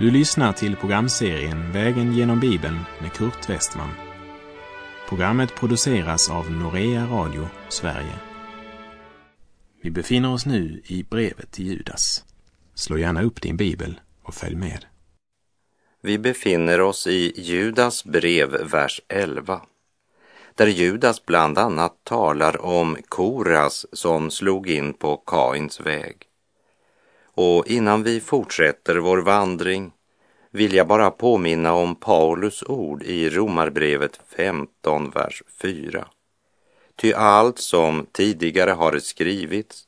Du lyssnar till programserien Vägen genom Bibeln med Kurt Westman. Programmet produceras av Norea Radio Sverige. Vi befinner oss nu i brevet till Judas. Slå gärna upp din bibel och följ med. Vi befinner oss i Judas brev, vers 11, där Judas bland annat talar om Koras som slog in på Kains väg. Och innan vi fortsätter vår vandring vill jag bara påminna om Paulus ord i Romarbrevet 15, vers 4. Ty allt som tidigare har skrivits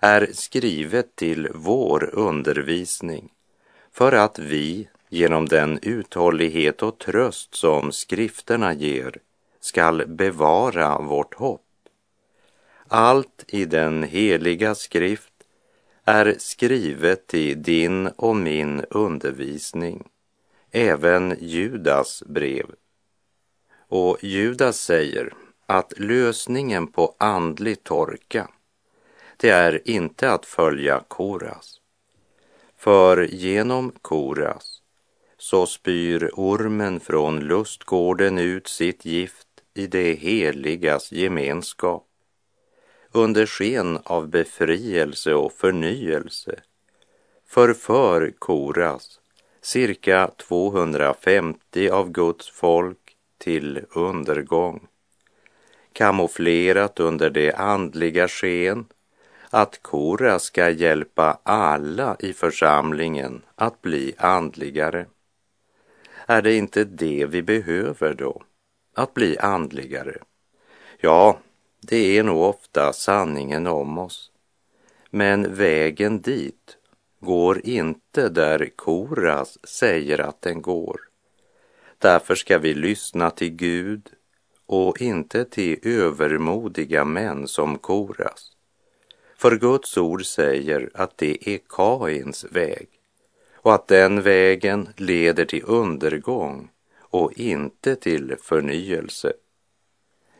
är skrivet till vår undervisning för att vi genom den uthållighet och tröst som skrifterna ger skall bevara vårt hopp. Allt i den heliga skrift är skrivet i din och min undervisning, även Judas brev. Och Judas säger att lösningen på andlig torka, det är inte att följa Koras. För genom Koras så spyr ormen från lustgården ut sitt gift i det heligas gemenskap under sken av befrielse och förnyelse förför Koras cirka 250 av Guds folk till undergång. Kamouflerat under det andliga sken att Kora ska hjälpa alla i församlingen att bli andligare. Är det inte det vi behöver då? Att bli andligare? Ja, det är nog ofta sanningen om oss. Men vägen dit går inte där Koras säger att den går. Därför ska vi lyssna till Gud och inte till övermodiga män som Koras. För Guds ord säger att det är Kains väg och att den vägen leder till undergång och inte till förnyelse.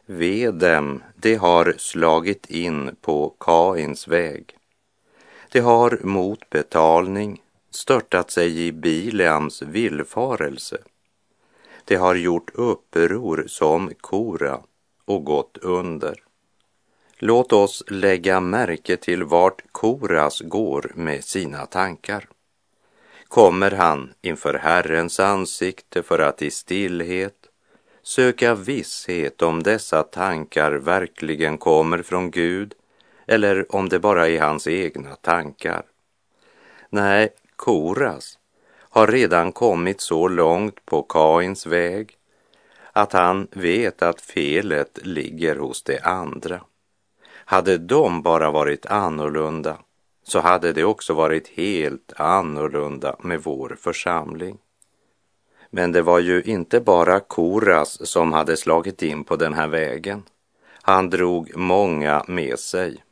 Ve dem, de har slagit in på Kains väg. De har mot betalning störtat sig i Bileams villfarelse. De har gjort uppror som Kora och gått under. Låt oss lägga märke till vart Koras går med sina tankar. Kommer han inför Herrens ansikte för att i stillhet söka visshet om dessa tankar verkligen kommer från Gud eller om det bara är hans egna tankar. Nej, Koras har redan kommit så långt på Kains väg att han vet att felet ligger hos de andra. Hade de bara varit annorlunda så hade det också varit helt annorlunda med vår församling. Men det var ju inte bara Koras som hade slagit in på den här vägen. Han drog många med sig,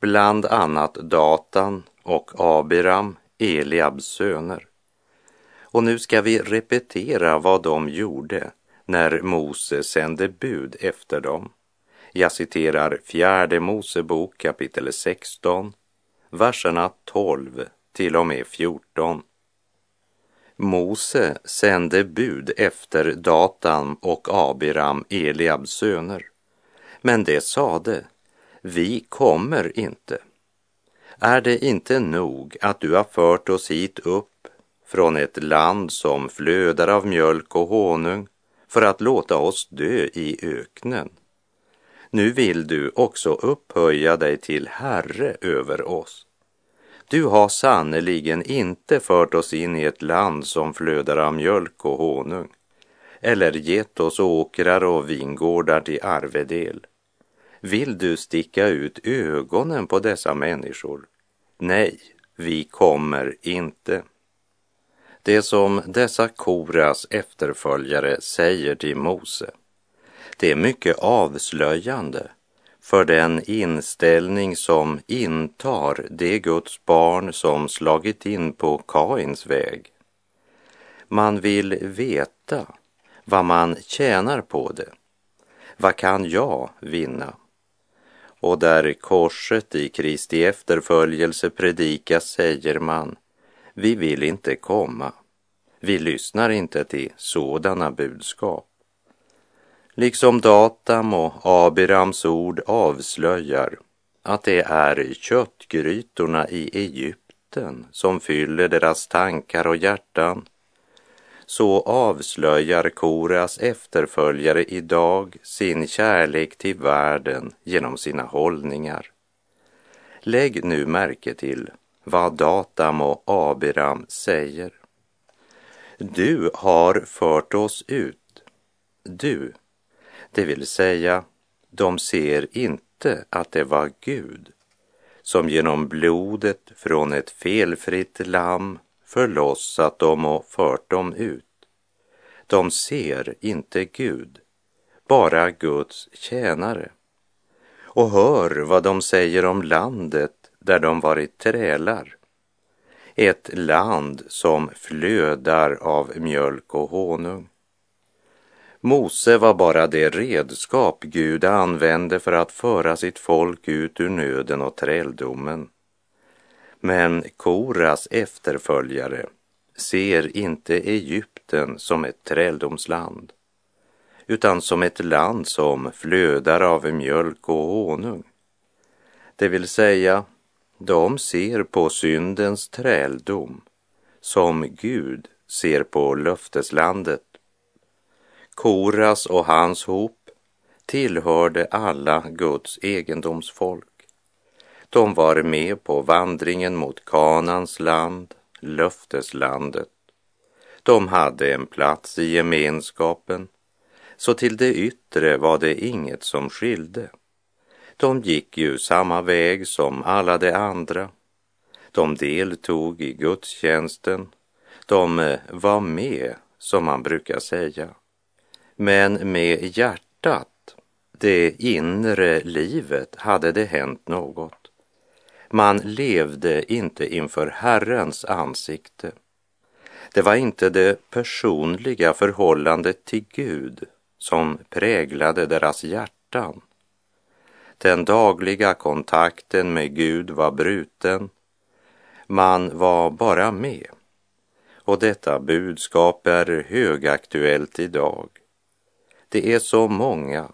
bland annat Datan och Abiram, Eliabs söner. Och nu ska vi repetera vad de gjorde när Mose sände bud efter dem. Jag citerar fjärde Mosebok kapitel 16, verserna 12 till och med 14. Mose sände bud efter Datan och Abiram, Eliabs söner. Men det sade, vi kommer inte. Är det inte nog att du har fört oss hit upp från ett land som flödar av mjölk och honung för att låta oss dö i öknen? Nu vill du också upphöja dig till Herre över oss. Du har sannerligen inte fört oss in i ett land som flödar av mjölk och honung, eller gett oss åkrar och vingårdar till arvedel. Vill du sticka ut ögonen på dessa människor? Nej, vi kommer inte. Det som dessa Koras efterföljare säger till Mose, det är mycket avslöjande för den inställning som intar det Guds barn som slagit in på Kains väg. Man vill veta vad man tjänar på det. Vad kan jag vinna? Och där korset i Kristi efterföljelse predikas säger man, vi vill inte komma, Vi lyssnar inte till sådana budskap. Liksom Datam och Abirams ord avslöjar att det är köttgrytorna i Egypten som fyller deras tankar och hjärtan så avslöjar Koras efterföljare idag sin kärlek till världen genom sina hållningar. Lägg nu märke till vad Datam och Abiram säger. Du har fört oss ut. Du, det vill säga, de ser inte att det var Gud som genom blodet från ett felfritt lamm förlossat dem och fört dem ut. De ser inte Gud, bara Guds tjänare. Och hör vad de säger om landet där de varit trälar. Ett land som flödar av mjölk och honung. Mose var bara det redskap Gud använde för att föra sitt folk ut ur nöden och träldomen. Men Koras efterföljare ser inte Egypten som ett träldomsland utan som ett land som flödar av mjölk och honung. Det vill säga, de ser på syndens träldom som Gud ser på löfteslandet. Koras och hans hop tillhörde alla Guds egendomsfolk. De var med på vandringen mot Kanans land, löfteslandet. De hade en plats i gemenskapen, så till det yttre var det inget som skilde. De gick ju samma väg som alla de andra. De deltog i gudstjänsten. De eh, var med, som man brukar säga. Men med hjärtat, det inre livet, hade det hänt något. Man levde inte inför Herrens ansikte. Det var inte det personliga förhållandet till Gud som präglade deras hjärtan. Den dagliga kontakten med Gud var bruten. Man var bara med. Och detta budskap är högaktuellt idag. Det är så många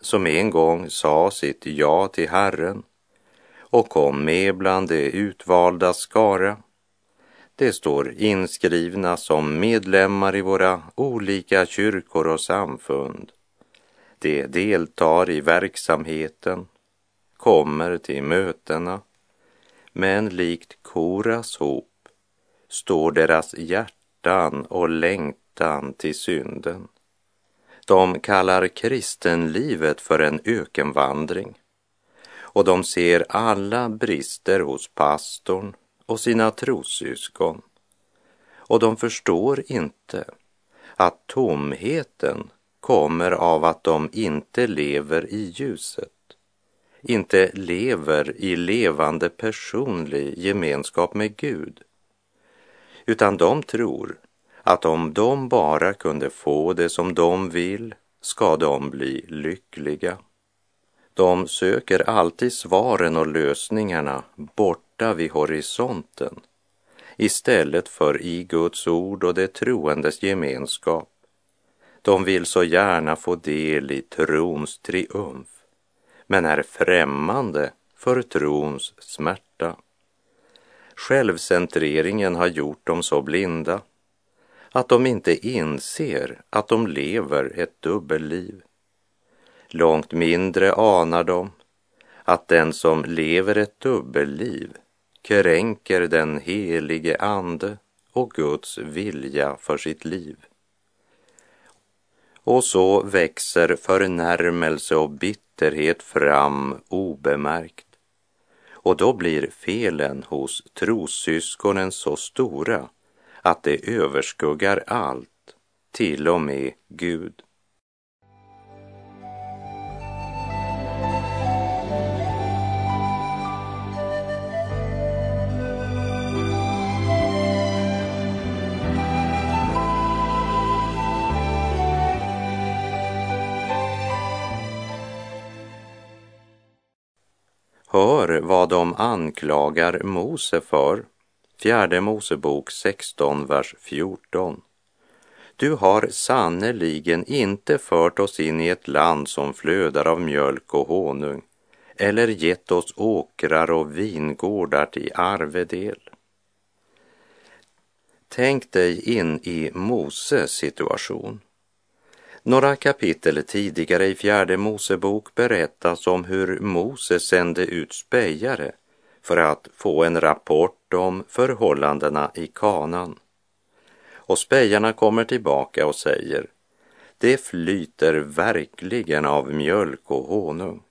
som en gång sa sitt ja till Herren och kom med bland de utvalda skara. De står inskrivna som medlemmar i våra olika kyrkor och samfund. De deltar i verksamheten, kommer till mötena, men likt Koras hop står deras hjärtan och längtan till synden. De kallar kristenlivet för en ökenvandring och de ser alla brister hos pastorn och sina trossyskon. Och de förstår inte att tomheten kommer av att de inte lever i ljuset, inte lever i levande personlig gemenskap med Gud, utan de tror att om de bara kunde få det som de vill ska de bli lyckliga. De söker alltid svaren och lösningarna borta vid horisonten istället för i Guds ord och det troendes gemenskap. De vill så gärna få del i trons triumf men är främmande för trons smärta. Självcentreringen har gjort dem så blinda att de inte inser att de lever ett dubbelliv. Långt mindre anar de att den som lever ett dubbelliv kränker den helige Ande och Guds vilja för sitt liv. Och så växer förnärmelse och bitterhet fram obemärkt. Och då blir felen hos trossyskonen så stora att det överskuggar allt, till och med Gud. Hör vad de anklagar Mose för. Fjärde Mosebok 16, vers 14. Du har sannerligen inte fört oss in i ett land som flödar av mjölk och honung eller gett oss åkrar och vingårdar till arvedel. Tänk dig in i Moses situation. Några kapitel tidigare i fjärde Mosebok berättas om hur Mose sände ut spejare för att få en rapport om förhållandena i kanan. Och spejarna kommer tillbaka och säger, det flyter verkligen av mjölk och honung.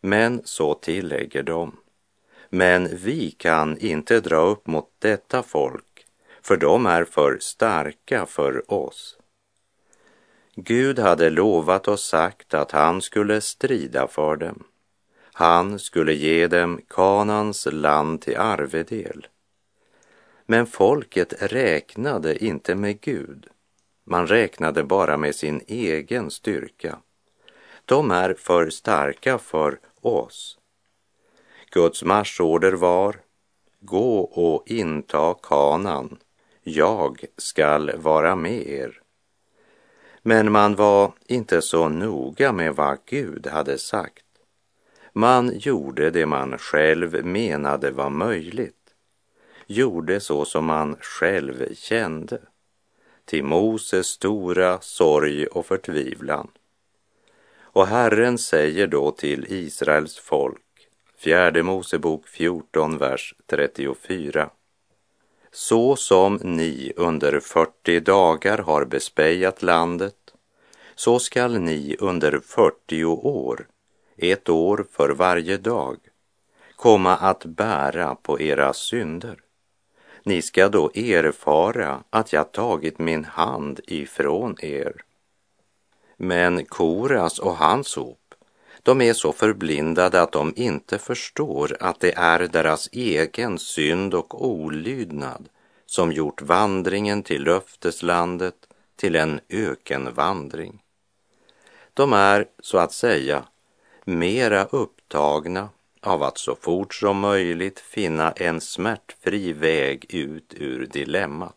Men så tillägger de, men vi kan inte dra upp mot detta folk, för de är för starka för oss. Gud hade lovat och sagt att han skulle strida för dem. Han skulle ge dem Kanans land till arvedel. Men folket räknade inte med Gud. Man räknade bara med sin egen styrka. De är för starka för oss. Guds marschorder var Gå och inta kanan, jag skall vara med er. Men man var inte så noga med vad Gud hade sagt. Man gjorde det man själv menade var möjligt, gjorde så som man själv kände, till Moses stora sorg och förtvivlan. Och Herren säger då till Israels folk, fjärde Mosebok 14, vers 34. Så som ni under 40 dagar har bespejat landet, så skall ni under 40 år, ett år för varje dag, komma att bära på era synder. Ni ska då erfara att jag tagit min hand ifrån er. Men Koras och hans hop, de är så förblindade att de inte förstår att det är deras egen synd och olydnad som gjort vandringen till löfteslandet till en ökenvandring. De är, så att säga, mera upptagna av att så fort som möjligt finna en smärtfri väg ut ur dilemmat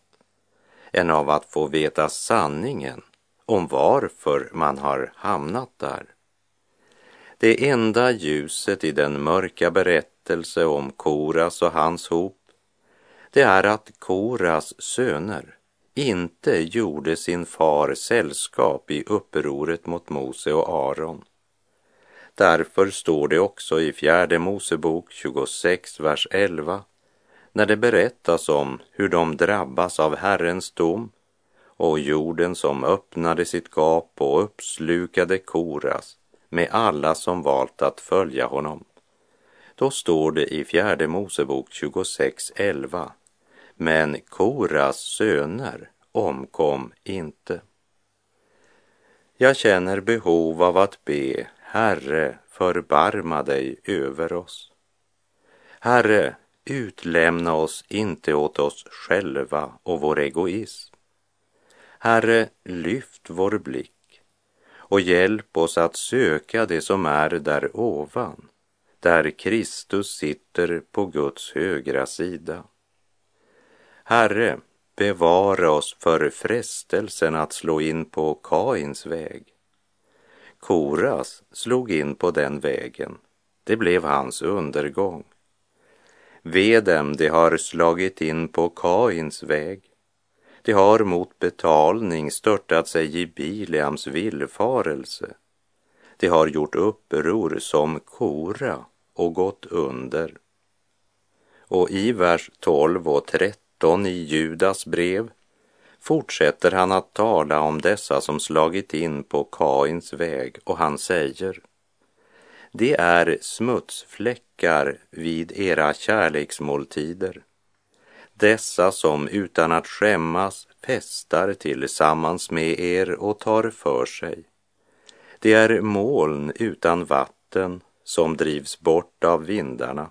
än av att få veta sanningen om varför man har hamnat där. Det enda ljuset i den mörka berättelse om Koras och hans hop, det är att Koras söner inte gjorde sin far sällskap i upproret mot Mose och Aron. Därför står det också i fjärde Mosebok 26, vers 11, när det berättas om hur de drabbas av Herrens dom och jorden som öppnade sitt gap och uppslukade Koras med alla som valt att följa honom. Då står det i fjärde Mosebok 26, 11. Men Koras söner omkom inte. Jag känner behov av att be, Herre, förbarma dig över oss. Herre, utlämna oss inte åt oss själva och vår egoism. Herre, lyft vår blick och hjälp oss att söka det som är där ovan, där Kristus sitter på Guds högra sida. Herre, bevara oss för frestelsen att slå in på Kains väg. Koras slog in på den vägen. Det blev hans undergång. Ve dem, de har slagit in på Kains väg. De har mot betalning störtat sig i Bileams villfarelse. De har gjort uppror som Kora och gått under. Och i vers 12 och 13 13 i Judas brev fortsätter han att tala om dessa som slagit in på Kains väg och han säger Det är smutsfläckar vid era kärleksmåltider. Dessa som utan att skämmas festar tillsammans med er och tar för sig. Det är moln utan vatten som drivs bort av vindarna.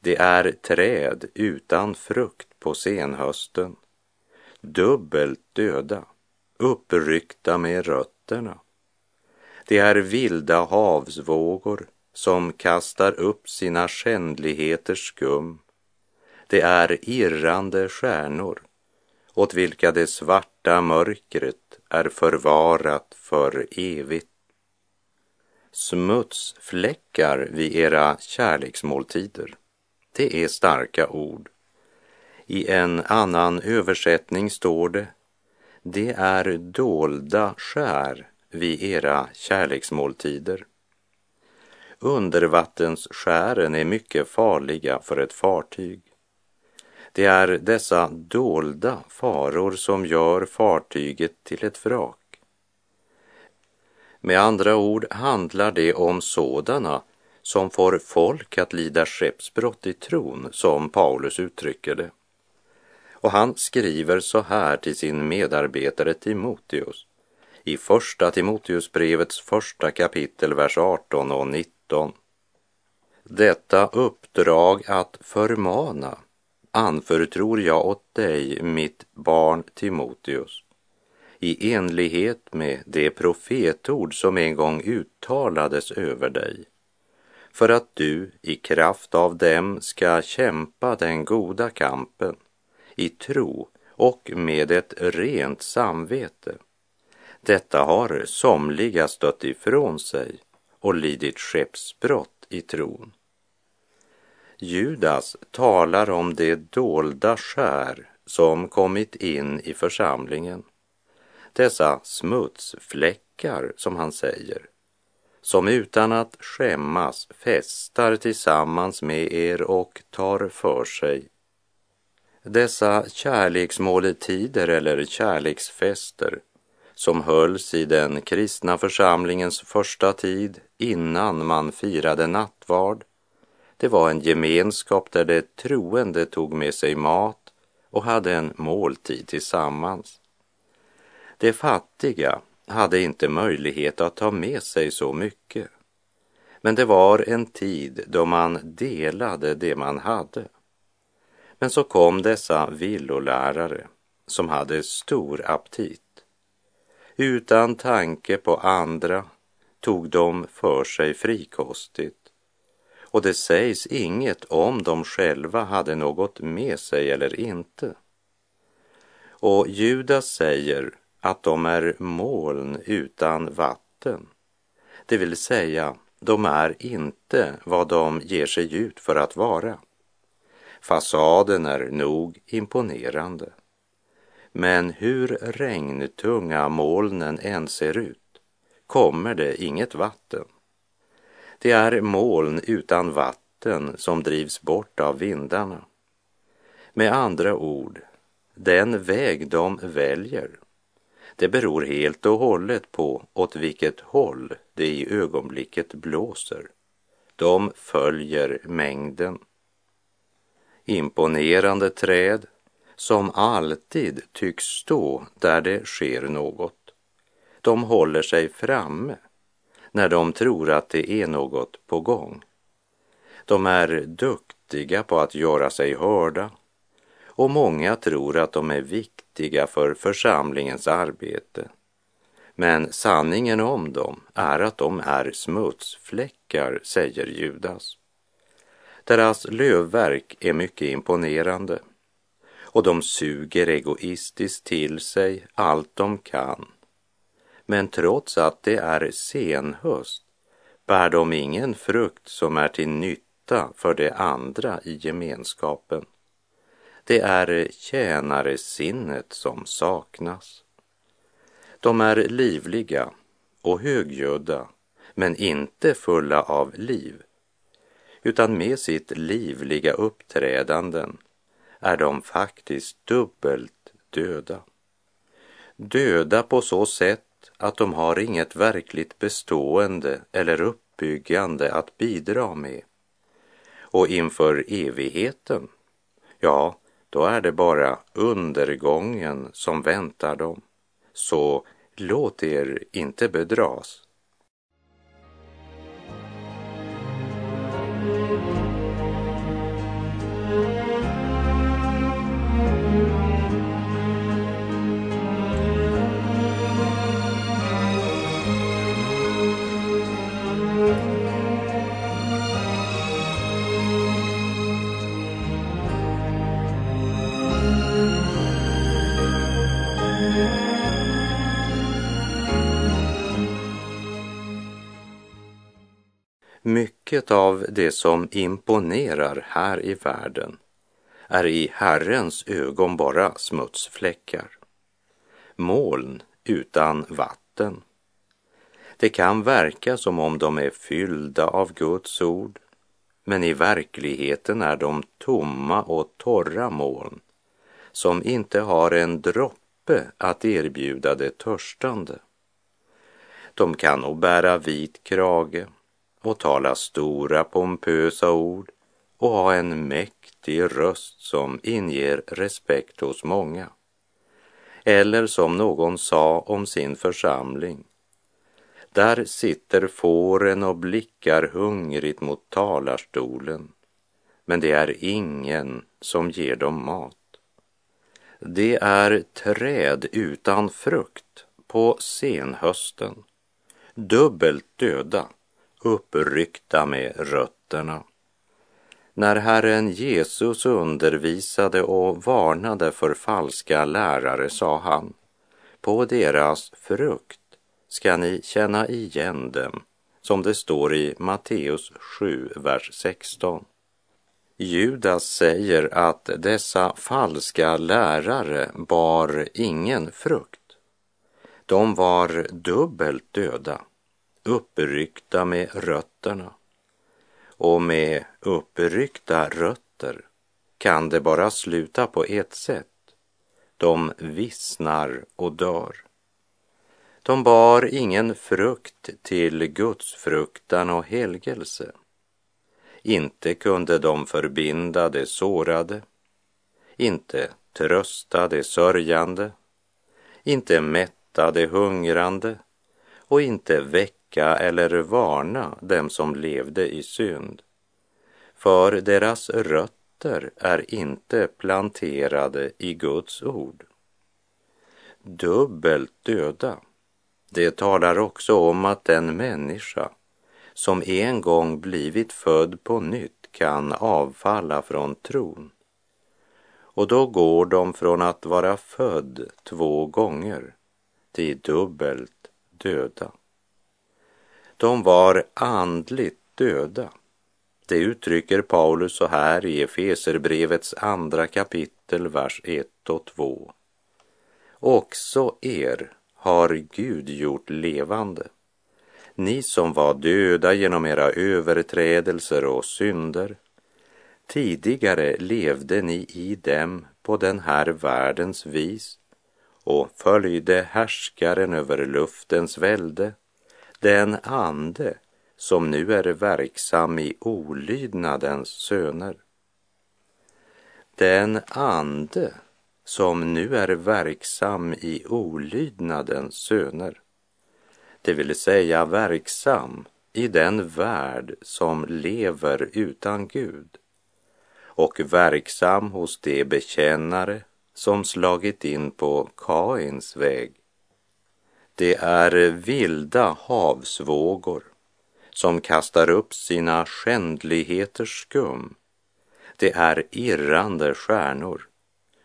Det är träd utan frukt på senhösten, dubbelt döda, uppryckta med rötterna. Det är vilda havsvågor som kastar upp sina skändligheters skum. Det är irrande stjärnor åt vilka det svarta mörkret är förvarat för evigt. Smutsfläckar vid era kärleksmåltider. Det är starka ord. I en annan översättning står det det är dolda skär vid era kärleksmåltider. Undervattensskären är mycket farliga för ett fartyg. Det är dessa dolda faror som gör fartyget till ett vrak. Med andra ord handlar det om sådana som får folk att lida skeppsbrott i tron, som Paulus uttrycker det. Och han skriver så här till sin medarbetare Timoteus i första Timoteusbrevets första kapitel, vers 18 och 19. Detta uppdrag att förmana anförtror jag åt dig, mitt barn Timoteus, i enlighet med det profetord som en gång uttalades över dig, för att du i kraft av dem ska kämpa den goda kampen i tro och med ett rent samvete. Detta har somliga stött ifrån sig och lidit skeppsbrott i tron. Judas talar om det dolda skär som kommit in i församlingen. Dessa smutsfläckar, som han säger, som utan att skämmas festar tillsammans med er och tar för sig dessa kärleksmåltider eller kärleksfester som hölls i den kristna församlingens första tid innan man firade nattvard. Det var en gemenskap där det troende tog med sig mat och hade en måltid tillsammans. De fattiga hade inte möjlighet att ta med sig så mycket. Men det var en tid då man delade det man hade. Men så kom dessa villolärare som hade stor aptit. Utan tanke på andra tog de för sig frikostigt och det sägs inget om de själva hade något med sig eller inte. Och Judas säger att de är moln utan vatten, det vill säga de är inte vad de ger sig ut för att vara. Fasaden är nog imponerande. Men hur regntunga molnen än ser ut kommer det inget vatten. Det är moln utan vatten som drivs bort av vindarna. Med andra ord, den väg de väljer, det beror helt och hållet på åt vilket håll det i ögonblicket blåser. De följer mängden imponerande träd som alltid tycks stå där det sker något. De håller sig framme när de tror att det är något på gång. De är duktiga på att göra sig hörda och många tror att de är viktiga för församlingens arbete. Men sanningen om dem är att de är smutsfläckar, säger Judas. Deras lövverk är mycket imponerande och de suger egoistiskt till sig allt de kan. Men trots att det är senhöst bär de ingen frukt som är till nytta för de andra i gemenskapen. Det är tjänaresinnet som saknas. De är livliga och högljudda, men inte fulla av liv utan med sitt livliga uppträdanden är de faktiskt dubbelt döda. Döda på så sätt att de har inget verkligt bestående eller uppbyggande att bidra med. Och inför evigheten, ja, då är det bara undergången som väntar dem. Så låt er inte bedras. Mycket av det som imponerar här i världen är i Herrens ögon bara smutsfläckar. Moln utan vatten. Det kan verka som om de är fyllda av Guds ord, men i verkligheten är de tomma och torra moln som inte har en droppe att erbjuda det törstande. De kan nog bära vit krage och tala stora pompösa ord och ha en mäktig röst som inger respekt hos många. Eller som någon sa om sin församling. Där sitter fåren och blickar hungrigt mot talarstolen, men det är ingen som ger dem mat. Det är träd utan frukt på senhösten, dubbelt döda, uppryckta med rötterna. När Herren Jesus undervisade och varnade för falska lärare sa han, på deras frukt ska ni känna igen dem, som det står i Matteus 7, vers 16. Judas säger att dessa falska lärare bar ingen frukt. De var dubbelt döda, uppryckta med rötterna. Och med uppryckta rötter kan det bara sluta på ett sätt. De vissnar och dör. De bar ingen frukt till Guds fruktan och helgelse. Inte kunde de förbinda det sårade, inte trösta det sörjande, inte mätta det hungrande och inte väcka eller varna dem som levde i synd. För deras rötter är inte planterade i Guds ord. Dubbelt döda det talar också om att den människa som en gång blivit född på nytt kan avfalla från tron. Och då går de från att vara född två gånger till dubbelt döda. De var andligt döda. Det uttrycker Paulus så här i Efeserbrevets andra kapitel, vers 1 och 2. Också er har Gud gjort levande. Ni som var döda genom era överträdelser och synder. Tidigare levde ni i dem på den här världens vis och följde härskaren över luftens välde, den ande som nu är verksam i olydnadens söner. Den ande som nu är verksam i olydnadens söner, det vill säga verksam i den värld som lever utan Gud och verksam hos de bekännare som slagit in på Kains väg. Det är vilda havsvågor som kastar upp sina skändligheters skum. Det är irrande stjärnor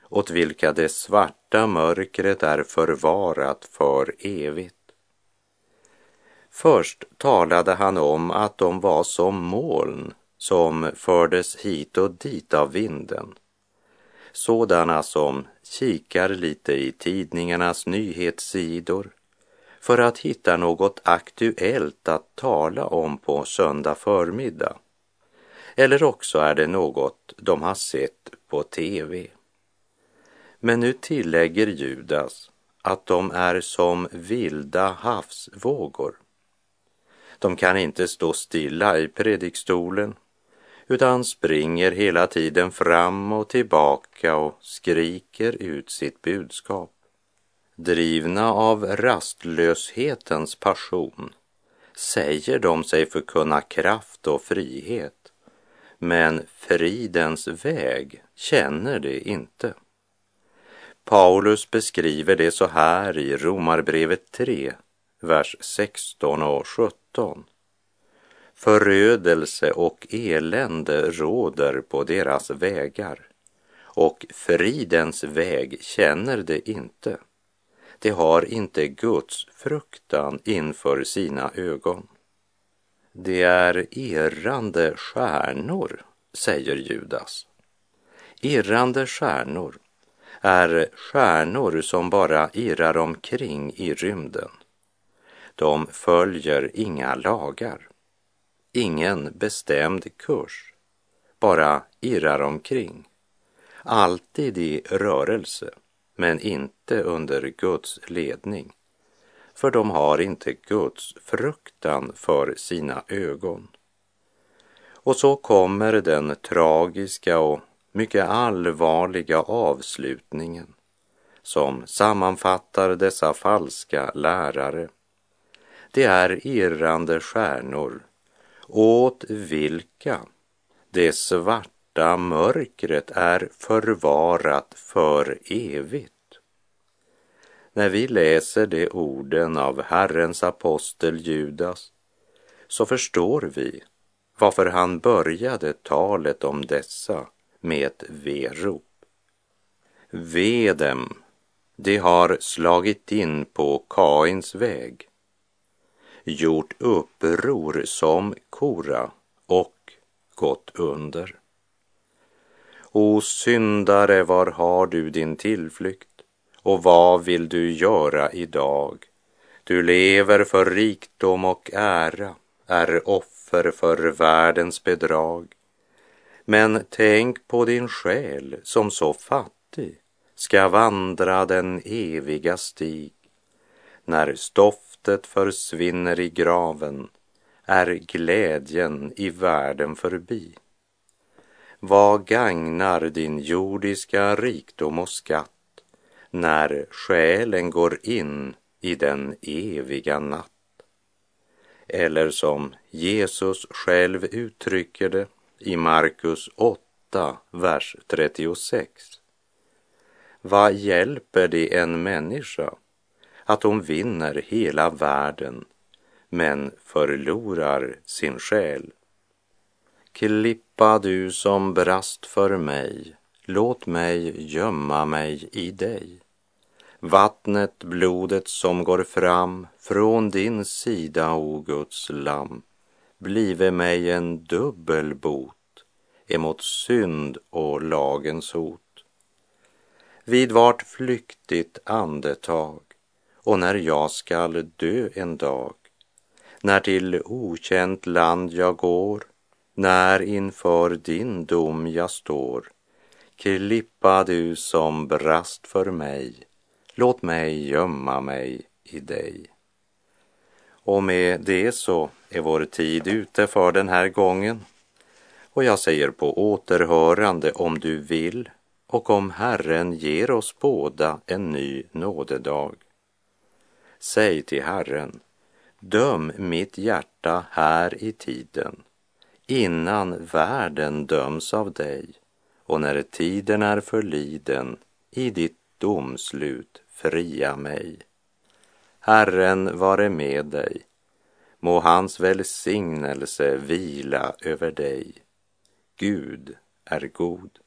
åt vilka det svarta mörkret är förvarat för evigt. Först talade han om att de var som moln som fördes hit och dit av vinden. Sådana som kikar lite i tidningarnas nyhetssidor för att hitta något aktuellt att tala om på söndag förmiddag. Eller också är det något de har sett på tv. Men nu tillägger Judas att de är som vilda havsvågor. De kan inte stå stilla i predikstolen utan springer hela tiden fram och tillbaka och skriker ut sitt budskap. Drivna av rastlöshetens passion säger de sig förkunna kraft och frihet, men fridens väg känner de inte. Paulus beskriver det så här i Romarbrevet 3, vers 16 och 17. Förödelse och elände råder på deras vägar och fridens väg känner de inte. De har inte Guds fruktan inför sina ögon. det är irrande stjärnor, säger Judas. Irrande stjärnor är stjärnor som bara irrar omkring i rymden. De följer inga lagar, ingen bestämd kurs, bara irrar omkring. Alltid i rörelse, men inte under Guds ledning. För de har inte Guds fruktan för sina ögon. Och så kommer den tragiska och mycket allvarliga avslutningen som sammanfattar dessa falska lärare. Det är irrande stjärnor åt vilka det svarta mörkret är förvarat för evigt. När vi läser de orden av Herrens apostel Judas så förstår vi varför han började talet om dessa med ett verop. Ve dem, de har slagit in på Kains väg, gjort uppror som Kora och gått under. O syndare, var har du din tillflykt? Och vad vill du göra idag? Du lever för rikdom och ära, är offer för världens bedrag. Men tänk på din själ som så fattig ska vandra den eviga stig. När stoftet försvinner i graven är glädjen i världen förbi. Vad gagnar din jordiska rikdom och skatt när själen går in i den eviga natt? Eller som Jesus själv uttrycker det i Markus 8, vers 36. Vad hjälper det en människa att hon vinner hela världen men förlorar sin själ? Klippa du som brast för mig, låt mig gömma mig i dig. Vattnet, blodet som går fram från din sida, o Guds lam, blive mig en dubbel bot emot synd och lagens hot. Vid vart flyktigt andetag och när jag skall dö en dag, när till okänt land jag går, när inför din dom jag står, klippa du som brast för mig, låt mig gömma mig i dig. Och med det så är vår tid ute för den här gången. Och jag säger på återhörande om du vill och om Herren ger oss båda en ny nådedag. Säg till Herren, döm mitt hjärta här i tiden innan världen döms av dig och när tiden är förliden i ditt domslut fria mig. Herren vare med dig. Må hans välsignelse vila över dig. Gud är god.